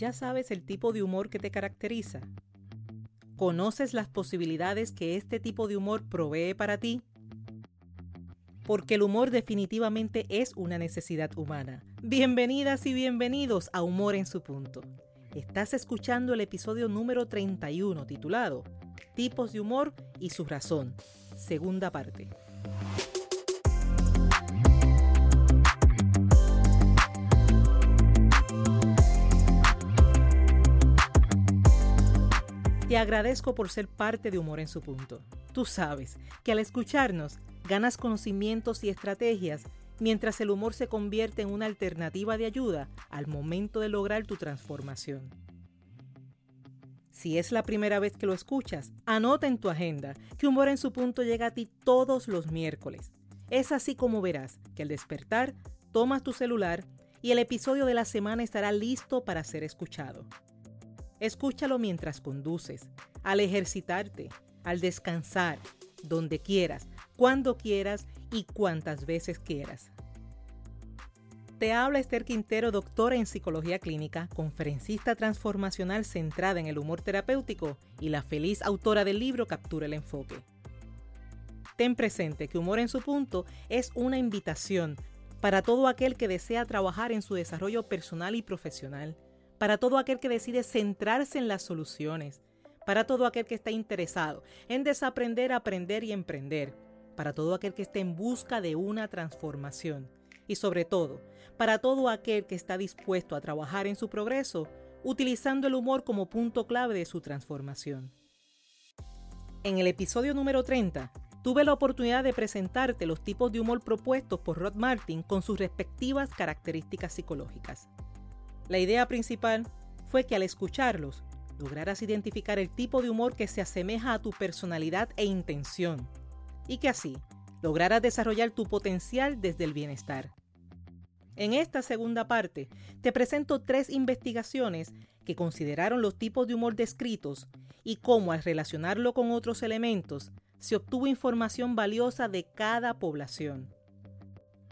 ¿Ya sabes el tipo de humor que te caracteriza? ¿Conoces las posibilidades que este tipo de humor provee para ti? Porque el humor definitivamente es una necesidad humana. Bienvenidas y bienvenidos a Humor en su punto. Estás escuchando el episodio número 31 titulado Tipos de humor y su razón, segunda parte. Te agradezco por ser parte de Humor en su punto. Tú sabes que al escucharnos ganas conocimientos y estrategias mientras el humor se convierte en una alternativa de ayuda al momento de lograr tu transformación. Si es la primera vez que lo escuchas, anota en tu agenda que Humor en su punto llega a ti todos los miércoles. Es así como verás que al despertar tomas tu celular y el episodio de la semana estará listo para ser escuchado. Escúchalo mientras conduces, al ejercitarte, al descansar, donde quieras, cuando quieras y cuantas veces quieras. Te habla Esther Quintero, doctora en psicología clínica, conferencista transformacional centrada en el humor terapéutico y la feliz autora del libro Captura el Enfoque. Ten presente que Humor en su punto es una invitación para todo aquel que desea trabajar en su desarrollo personal y profesional para todo aquel que decide centrarse en las soluciones, para todo aquel que está interesado en desaprender, aprender y emprender, para todo aquel que esté en busca de una transformación y sobre todo, para todo aquel que está dispuesto a trabajar en su progreso, utilizando el humor como punto clave de su transformación. En el episodio número 30, tuve la oportunidad de presentarte los tipos de humor propuestos por Rod Martin con sus respectivas características psicológicas. La idea principal fue que al escucharlos lograras identificar el tipo de humor que se asemeja a tu personalidad e intención y que así lograras desarrollar tu potencial desde el bienestar. En esta segunda parte te presento tres investigaciones que consideraron los tipos de humor descritos y cómo al relacionarlo con otros elementos se obtuvo información valiosa de cada población.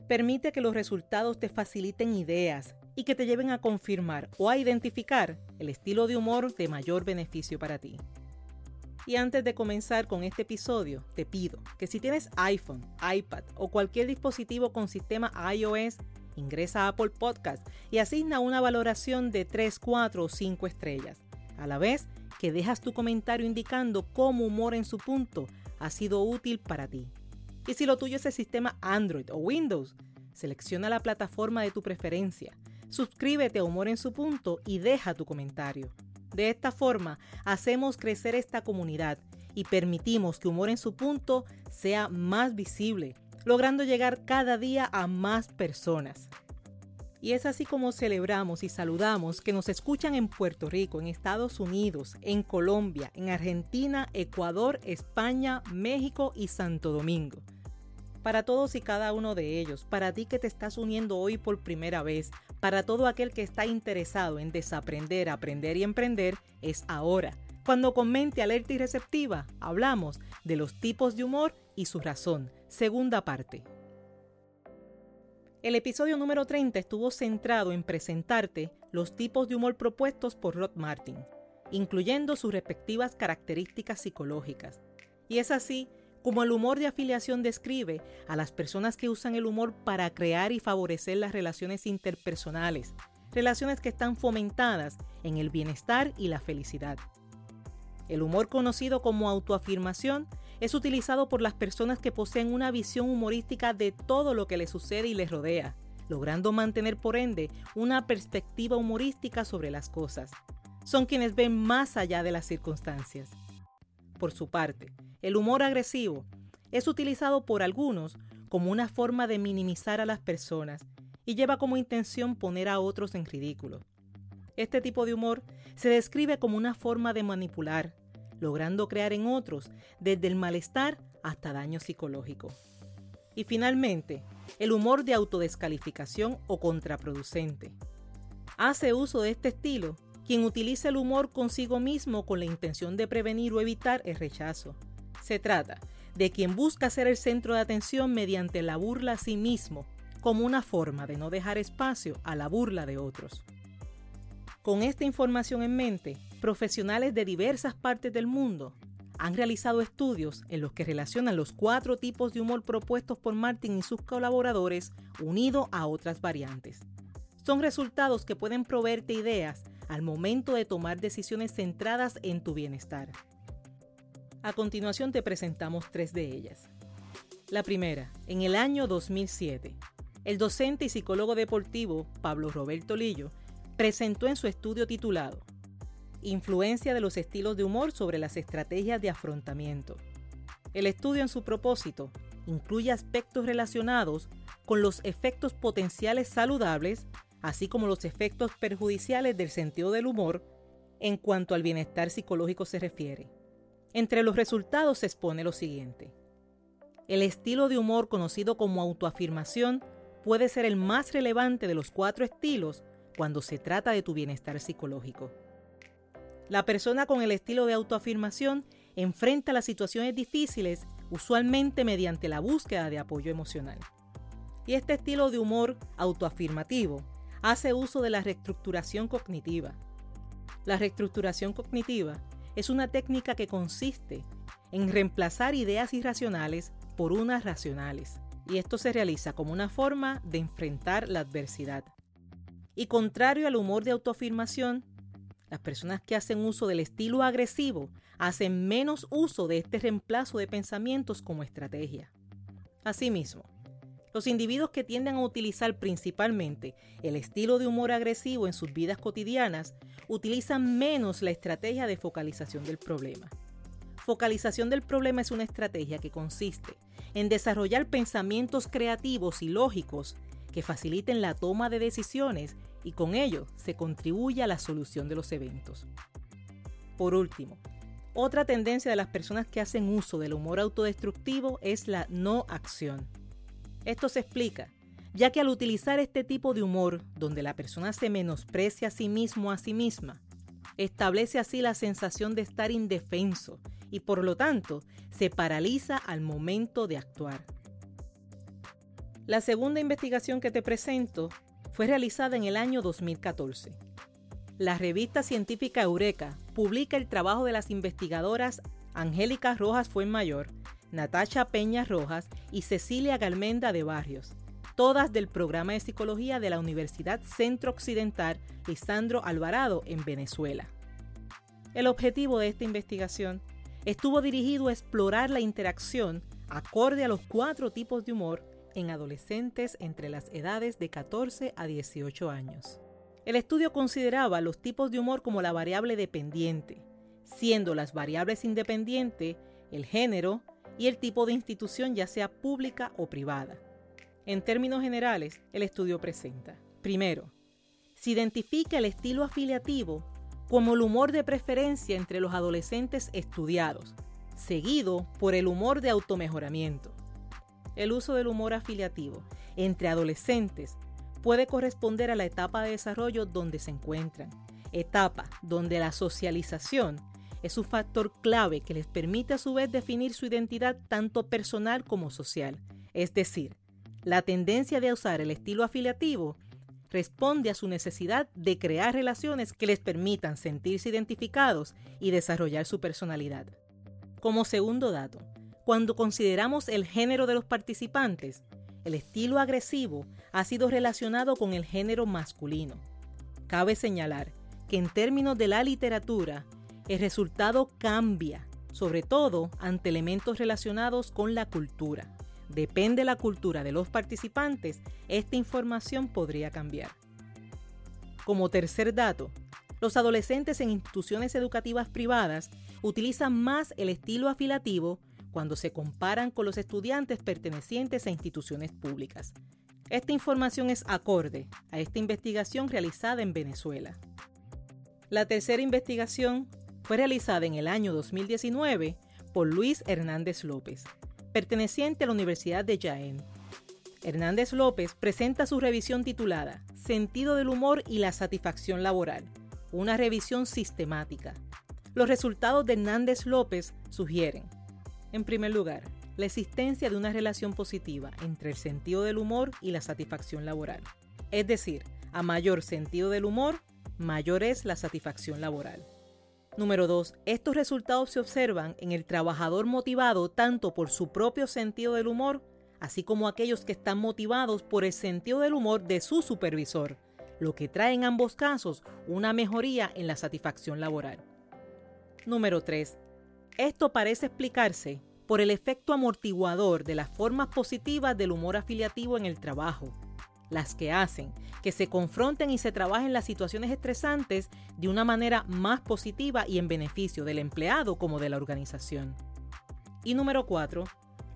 Permite que los resultados te faciliten ideas, y que te lleven a confirmar o a identificar el estilo de humor de mayor beneficio para ti. Y antes de comenzar con este episodio, te pido que si tienes iPhone, iPad o cualquier dispositivo con sistema iOS, ingresa a Apple Podcast y asigna una valoración de 3, 4 o 5 estrellas, a la vez que dejas tu comentario indicando cómo humor en su punto ha sido útil para ti. Y si lo tuyo es el sistema Android o Windows, selecciona la plataforma de tu preferencia Suscríbete a Humor en su punto y deja tu comentario. De esta forma, hacemos crecer esta comunidad y permitimos que Humor en su punto sea más visible, logrando llegar cada día a más personas. Y es así como celebramos y saludamos que nos escuchan en Puerto Rico, en Estados Unidos, en Colombia, en Argentina, Ecuador, España, México y Santo Domingo. Para todos y cada uno de ellos, para ti que te estás uniendo hoy por primera vez, para todo aquel que está interesado en desaprender, aprender y emprender, es ahora. Cuando con mente alerta y receptiva, hablamos de los tipos de humor y su razón. Segunda parte. El episodio número 30 estuvo centrado en presentarte los tipos de humor propuestos por Rod Martin, incluyendo sus respectivas características psicológicas. Y es así como el humor de afiliación describe a las personas que usan el humor para crear y favorecer las relaciones interpersonales, relaciones que están fomentadas en el bienestar y la felicidad. El humor conocido como autoafirmación es utilizado por las personas que poseen una visión humorística de todo lo que les sucede y les rodea, logrando mantener por ende una perspectiva humorística sobre las cosas. Son quienes ven más allá de las circunstancias. Por su parte, el humor agresivo es utilizado por algunos como una forma de minimizar a las personas y lleva como intención poner a otros en ridículo. Este tipo de humor se describe como una forma de manipular, logrando crear en otros desde el malestar hasta daño psicológico. Y finalmente, el humor de autodescalificación o contraproducente. Hace uso de este estilo quien utiliza el humor consigo mismo con la intención de prevenir o evitar el rechazo, se trata de quien busca ser el centro de atención mediante la burla a sí mismo, como una forma de no dejar espacio a la burla de otros. Con esta información en mente, profesionales de diversas partes del mundo han realizado estudios en los que relacionan los cuatro tipos de humor propuestos por Martin y sus colaboradores unido a otras variantes. Son resultados que pueden proveerte ideas al momento de tomar decisiones centradas en tu bienestar. A continuación te presentamos tres de ellas. La primera, en el año 2007, el docente y psicólogo deportivo Pablo Roberto Lillo presentó en su estudio titulado Influencia de los estilos de humor sobre las estrategias de afrontamiento. El estudio en su propósito incluye aspectos relacionados con los efectos potenciales saludables, así como los efectos perjudiciales del sentido del humor en cuanto al bienestar psicológico se refiere. Entre los resultados se expone lo siguiente. El estilo de humor conocido como autoafirmación puede ser el más relevante de los cuatro estilos cuando se trata de tu bienestar psicológico. La persona con el estilo de autoafirmación enfrenta las situaciones difíciles usualmente mediante la búsqueda de apoyo emocional. Y este estilo de humor autoafirmativo hace uso de la reestructuración cognitiva. La reestructuración cognitiva es una técnica que consiste en reemplazar ideas irracionales por unas racionales, y esto se realiza como una forma de enfrentar la adversidad. Y contrario al humor de autoafirmación, las personas que hacen uso del estilo agresivo hacen menos uso de este reemplazo de pensamientos como estrategia. Asimismo, los individuos que tienden a utilizar principalmente el estilo de humor agresivo en sus vidas cotidianas utilizan menos la estrategia de focalización del problema. Focalización del problema es una estrategia que consiste en desarrollar pensamientos creativos y lógicos que faciliten la toma de decisiones y con ello se contribuye a la solución de los eventos. Por último, otra tendencia de las personas que hacen uso del humor autodestructivo es la no acción. Esto se explica, ya que al utilizar este tipo de humor, donde la persona se menosprecia a sí mismo a sí misma, establece así la sensación de estar indefenso y por lo tanto se paraliza al momento de actuar. La segunda investigación que te presento fue realizada en el año 2014. La revista científica Eureka publica el trabajo de las investigadoras Angélica Rojas Fuenmayor, Natacha Peña Rojas y Cecilia Galmenda de Barrios, todas del programa de psicología de la Universidad Centro Occidental Lisandro Alvarado en Venezuela. El objetivo de esta investigación estuvo dirigido a explorar la interacción acorde a los cuatro tipos de humor en adolescentes entre las edades de 14 a 18 años. El estudio consideraba los tipos de humor como la variable dependiente, siendo las variables independientes el género y el tipo de institución ya sea pública o privada. En términos generales, el estudio presenta, primero, se identifica el estilo afiliativo como el humor de preferencia entre los adolescentes estudiados, seguido por el humor de automejoramiento el uso del humor afiliativo entre adolescentes puede corresponder a la etapa de desarrollo donde se encuentran, etapa donde la socialización es un factor clave que les permite a su vez definir su identidad tanto personal como social. Es decir, la tendencia de usar el estilo afiliativo responde a su necesidad de crear relaciones que les permitan sentirse identificados y desarrollar su personalidad. Como segundo dato, cuando consideramos el género de los participantes, el estilo agresivo ha sido relacionado con el género masculino. Cabe señalar que en términos de la literatura, el resultado cambia, sobre todo ante elementos relacionados con la cultura. Depende de la cultura de los participantes, esta información podría cambiar. Como tercer dato, los adolescentes en instituciones educativas privadas utilizan más el estilo afilativo cuando se comparan con los estudiantes pertenecientes a instituciones públicas. Esta información es acorde a esta investigación realizada en Venezuela. La tercera investigación fue realizada en el año 2019 por Luis Hernández López, perteneciente a la Universidad de Jaén. Hernández López presenta su revisión titulada Sentido del humor y la satisfacción laboral, una revisión sistemática. Los resultados de Hernández López sugieren en primer lugar, la existencia de una relación positiva entre el sentido del humor y la satisfacción laboral. Es decir, a mayor sentido del humor, mayor es la satisfacción laboral. Número 2. Estos resultados se observan en el trabajador motivado tanto por su propio sentido del humor, así como aquellos que están motivados por el sentido del humor de su supervisor, lo que trae en ambos casos una mejoría en la satisfacción laboral. Número 3. Esto parece explicarse por el efecto amortiguador de las formas positivas del humor afiliativo en el trabajo, las que hacen que se confronten y se trabajen las situaciones estresantes de una manera más positiva y en beneficio del empleado como de la organización. Y número 4.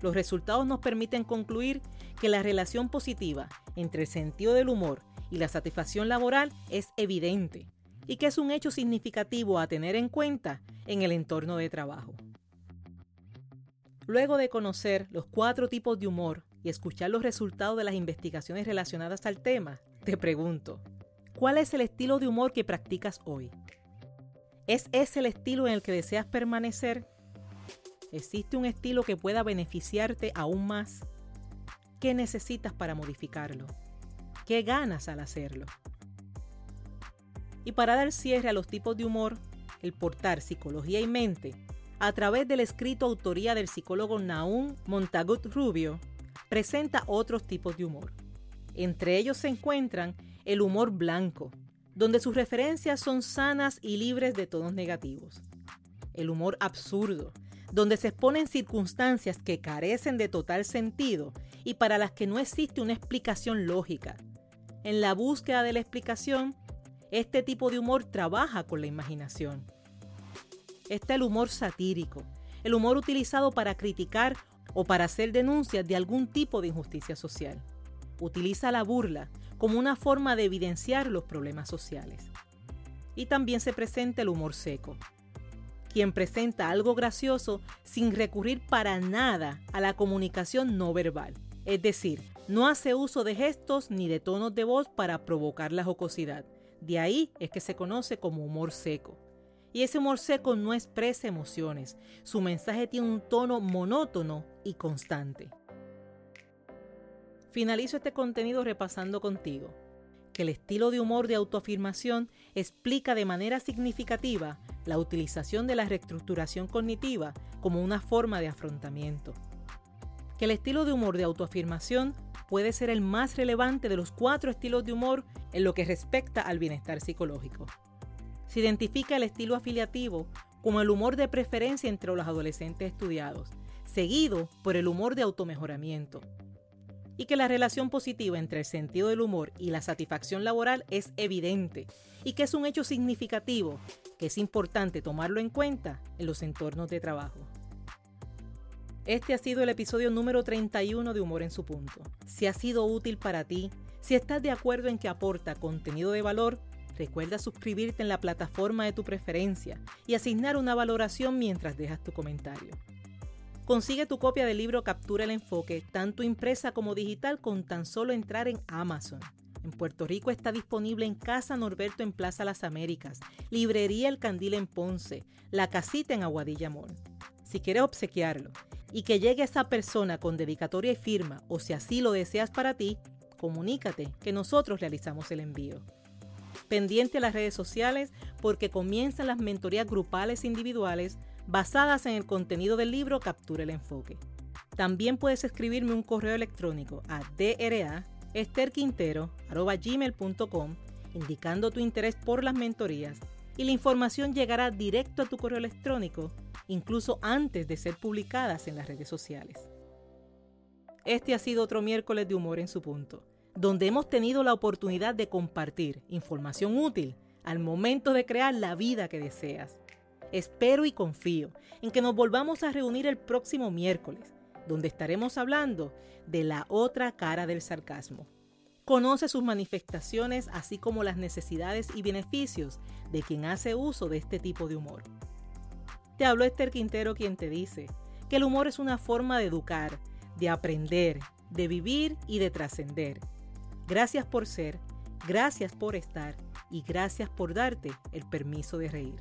Los resultados nos permiten concluir que la relación positiva entre el sentido del humor y la satisfacción laboral es evidente y que es un hecho significativo a tener en cuenta en el entorno de trabajo. Luego de conocer los cuatro tipos de humor y escuchar los resultados de las investigaciones relacionadas al tema, te pregunto, ¿cuál es el estilo de humor que practicas hoy? ¿Es ese el estilo en el que deseas permanecer? ¿Existe un estilo que pueda beneficiarte aún más? ¿Qué necesitas para modificarlo? ¿Qué ganas al hacerlo? Y para dar cierre a los tipos de humor, el portar psicología y mente a través del escrito autoría del psicólogo Naum Montagut Rubio, presenta otros tipos de humor. Entre ellos se encuentran el humor blanco, donde sus referencias son sanas y libres de tonos negativos. El humor absurdo, donde se exponen circunstancias que carecen de total sentido y para las que no existe una explicación lógica. En la búsqueda de la explicación, este tipo de humor trabaja con la imaginación está el humor satírico, el humor utilizado para criticar o para hacer denuncias de algún tipo de injusticia social. Utiliza la burla como una forma de evidenciar los problemas sociales. Y también se presenta el humor seco, quien presenta algo gracioso sin recurrir para nada a la comunicación no verbal. Es decir, no hace uso de gestos ni de tonos de voz para provocar la jocosidad. De ahí es que se conoce como humor seco. Y ese humor seco no expresa emociones. Su mensaje tiene un tono monótono y constante. Finalizo este contenido repasando contigo que el estilo de humor de autoafirmación explica de manera significativa la utilización de la reestructuración cognitiva como una forma de afrontamiento. Que el estilo de humor de autoafirmación puede ser el más relevante de los cuatro estilos de humor en lo que respecta al bienestar psicológico se identifica el estilo afiliativo como el humor de preferencia entre los adolescentes estudiados, seguido por el humor de automejoramiento. Y que la relación positiva entre el sentido del humor y la satisfacción laboral es evidente y que es un hecho significativo que es importante tomarlo en cuenta en los entornos de trabajo. Este ha sido el episodio número 31 de Humor en su punto. Si ha sido útil para ti, si estás de acuerdo en que aporta contenido de valor, Recuerda suscribirte en la plataforma de tu preferencia y asignar una valoración mientras dejas tu comentario. Consigue tu copia del libro Captura el Enfoque, tanto impresa como digital, con tan solo entrar en Amazon. En Puerto Rico está disponible en Casa Norberto en Plaza Las Américas, Librería El Candil en Ponce, La Casita en Aguadilla Mall. Si quieres obsequiarlo y que llegue a esa persona con dedicatoria y firma, o si así lo deseas para ti, comunícate que nosotros realizamos el envío pendiente a las redes sociales porque comienzan las mentorías grupales e individuales basadas en el contenido del libro Captura el Enfoque. También puedes escribirme un correo electrónico a draesterquintero.com indicando tu interés por las mentorías y la información llegará directo a tu correo electrónico incluso antes de ser publicadas en las redes sociales. Este ha sido otro miércoles de humor en su punto donde hemos tenido la oportunidad de compartir información útil al momento de crear la vida que deseas. Espero y confío en que nos volvamos a reunir el próximo miércoles, donde estaremos hablando de la otra cara del sarcasmo. Conoce sus manifestaciones así como las necesidades y beneficios de quien hace uso de este tipo de humor. Te habló Esther Quintero quien te dice que el humor es una forma de educar, de aprender, de vivir y de trascender Gracias por ser, gracias por estar y gracias por darte el permiso de reír.